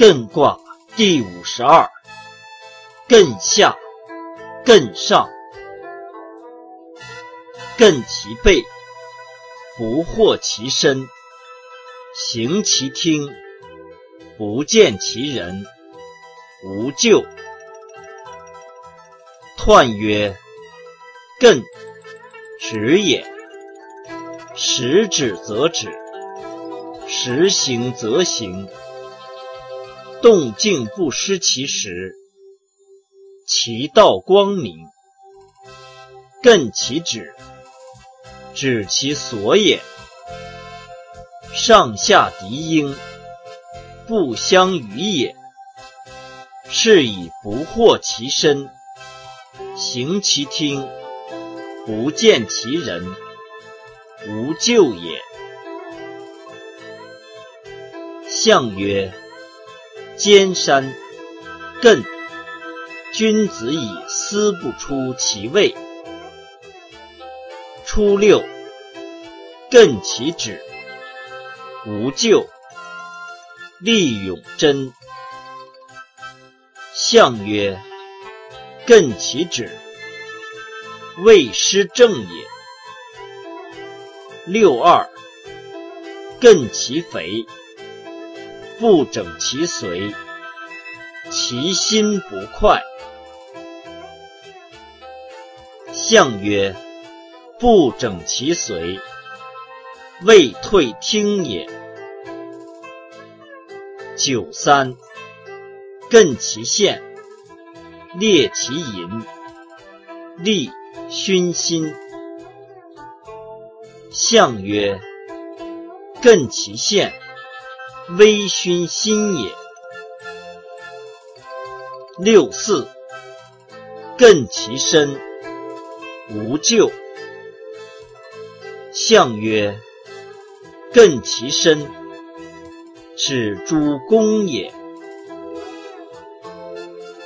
艮卦第五十二，艮下，艮上，艮其背，不惑其身，行其听，不见其人，无咎。彖曰：艮，止也。时止则止，时行则行。动静不失其时，其道光明。艮其止，止其所也。上下敌应，不相与也。是以不惑其身，行其听，不见其人，无咎也。象曰。艰山，艮。君子以思不出其位。初六，艮其止，无咎。利永贞。象曰：艮其止，未失正也。六二，艮其肥。不整其随，其心不快。象曰：不整其随，未退听也。九三，艮其限，列其淫，利熏心。象曰：艮其限。微醺心也。六四，艮其身，无咎。象曰：艮其身，是诸公也。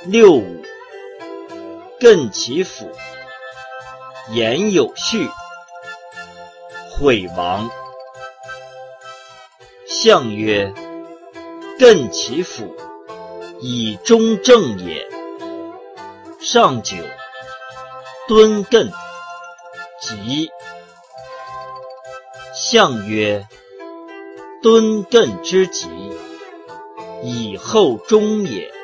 六五，艮其府，言有序，毁亡。相曰：艮其辅，以中正也。上九，敦艮，吉。相曰：敦艮之吉，以后中也。